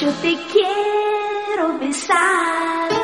Yo te quiero besar.